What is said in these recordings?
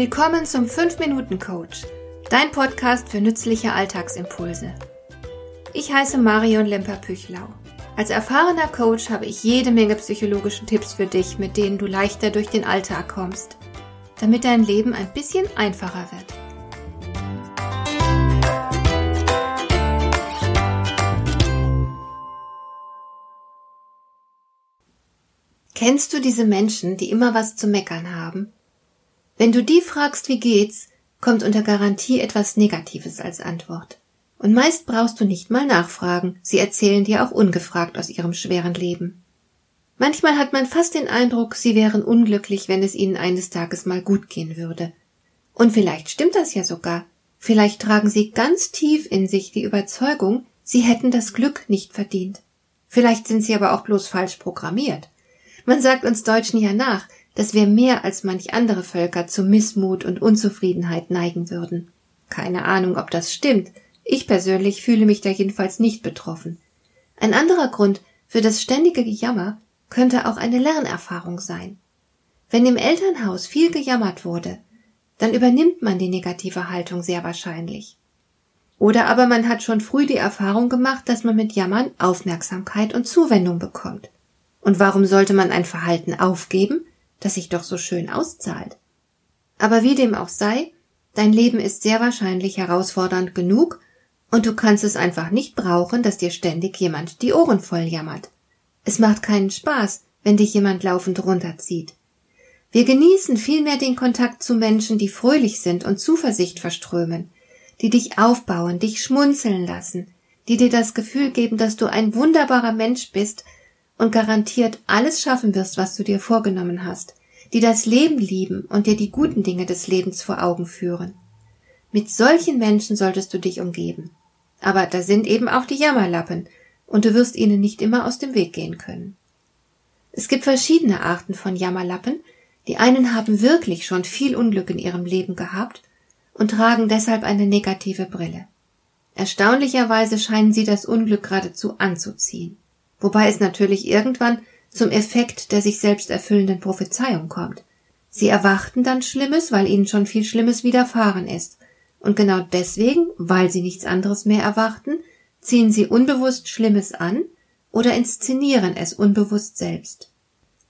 Willkommen zum 5-Minuten-Coach, dein Podcast für nützliche Alltagsimpulse. Ich heiße Marion Lemper-Püchlau. Als erfahrener Coach habe ich jede Menge psychologische Tipps für dich, mit denen du leichter durch den Alltag kommst, damit dein Leben ein bisschen einfacher wird. Kennst du diese Menschen, die immer was zu meckern haben? Wenn du die fragst, wie geht's, kommt unter Garantie etwas Negatives als Antwort. Und meist brauchst du nicht mal nachfragen, sie erzählen dir auch ungefragt aus ihrem schweren Leben. Manchmal hat man fast den Eindruck, sie wären unglücklich, wenn es ihnen eines Tages mal gut gehen würde. Und vielleicht stimmt das ja sogar. Vielleicht tragen sie ganz tief in sich die Überzeugung, sie hätten das Glück nicht verdient. Vielleicht sind sie aber auch bloß falsch programmiert. Man sagt uns Deutschen ja nach, dass wir mehr als manch andere Völker zu Missmut und Unzufriedenheit neigen würden. Keine Ahnung, ob das stimmt. Ich persönlich fühle mich da jedenfalls nicht betroffen. Ein anderer Grund für das ständige Gejammer könnte auch eine Lernerfahrung sein. Wenn im Elternhaus viel gejammert wurde, dann übernimmt man die negative Haltung sehr wahrscheinlich. Oder aber man hat schon früh die Erfahrung gemacht, dass man mit Jammern Aufmerksamkeit und Zuwendung bekommt. Und warum sollte man ein Verhalten aufgeben, das sich doch so schön auszahlt. Aber wie dem auch sei, dein Leben ist sehr wahrscheinlich herausfordernd genug und du kannst es einfach nicht brauchen, dass dir ständig jemand die Ohren voll jammert. Es macht keinen Spaß, wenn dich jemand laufend runterzieht. Wir genießen vielmehr den Kontakt zu Menschen, die fröhlich sind und Zuversicht verströmen, die dich aufbauen, dich schmunzeln lassen, die dir das Gefühl geben, dass du ein wunderbarer Mensch bist und garantiert alles schaffen wirst, was du dir vorgenommen hast, die das Leben lieben und dir die guten Dinge des Lebens vor Augen führen. Mit solchen Menschen solltest du dich umgeben. Aber da sind eben auch die Jammerlappen, und du wirst ihnen nicht immer aus dem Weg gehen können. Es gibt verschiedene Arten von Jammerlappen, die einen haben wirklich schon viel Unglück in ihrem Leben gehabt und tragen deshalb eine negative Brille. Erstaunlicherweise scheinen sie das Unglück geradezu anzuziehen wobei es natürlich irgendwann zum Effekt der sich selbst erfüllenden Prophezeiung kommt. Sie erwarten dann Schlimmes, weil ihnen schon viel Schlimmes widerfahren ist. Und genau deswegen, weil sie nichts anderes mehr erwarten, ziehen sie unbewusst Schlimmes an oder inszenieren es unbewusst selbst.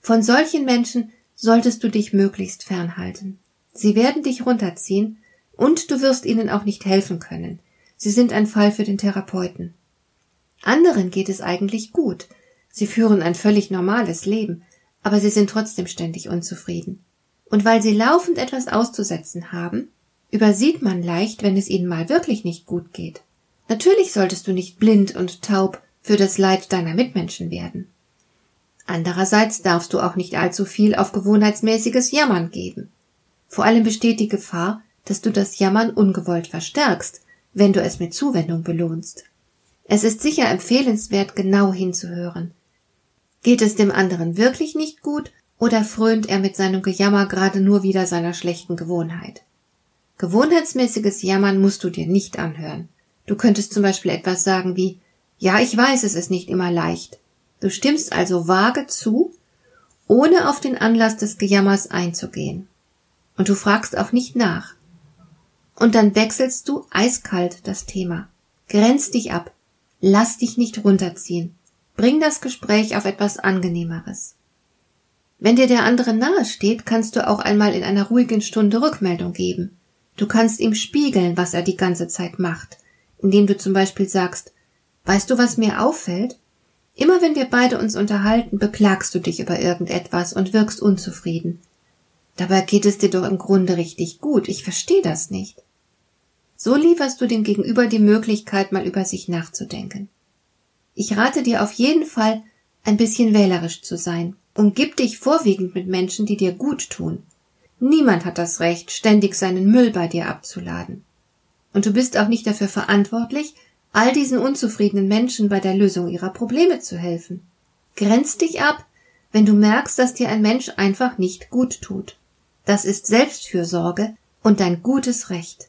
Von solchen Menschen solltest du dich möglichst fernhalten. Sie werden dich runterziehen und du wirst ihnen auch nicht helfen können. Sie sind ein Fall für den Therapeuten. Anderen geht es eigentlich gut. Sie führen ein völlig normales Leben, aber sie sind trotzdem ständig unzufrieden. Und weil sie laufend etwas auszusetzen haben, übersieht man leicht, wenn es ihnen mal wirklich nicht gut geht. Natürlich solltest du nicht blind und taub für das Leid deiner Mitmenschen werden. Andererseits darfst du auch nicht allzu viel auf gewohnheitsmäßiges Jammern geben. Vor allem besteht die Gefahr, dass du das Jammern ungewollt verstärkst, wenn du es mit Zuwendung belohnst. Es ist sicher empfehlenswert, genau hinzuhören. Geht es dem anderen wirklich nicht gut oder frönt er mit seinem Gejammer gerade nur wieder seiner schlechten Gewohnheit? Gewohnheitsmäßiges Jammern musst du dir nicht anhören. Du könntest zum Beispiel etwas sagen wie Ja, ich weiß, es ist nicht immer leicht. Du stimmst also vage zu, ohne auf den Anlass des Gejammers einzugehen. Und du fragst auch nicht nach. Und dann wechselst du eiskalt das Thema. Grenzt dich ab. Lass dich nicht runterziehen. Bring das Gespräch auf etwas Angenehmeres. Wenn dir der andere nahe steht, kannst du auch einmal in einer ruhigen Stunde Rückmeldung geben. Du kannst ihm spiegeln, was er die ganze Zeit macht, indem du zum Beispiel sagst, weißt du, was mir auffällt? Immer wenn wir beide uns unterhalten, beklagst du dich über irgendetwas und wirkst unzufrieden. Dabei geht es dir doch im Grunde richtig gut, ich verstehe das nicht. So lieferst du dem Gegenüber die Möglichkeit, mal über sich nachzudenken. Ich rate dir auf jeden Fall, ein bisschen wählerisch zu sein. Umgib dich vorwiegend mit Menschen, die dir gut tun. Niemand hat das Recht, ständig seinen Müll bei dir abzuladen. Und du bist auch nicht dafür verantwortlich, all diesen unzufriedenen Menschen bei der Lösung ihrer Probleme zu helfen. Grenz dich ab, wenn du merkst, dass dir ein Mensch einfach nicht gut tut. Das ist Selbstfürsorge und dein gutes Recht.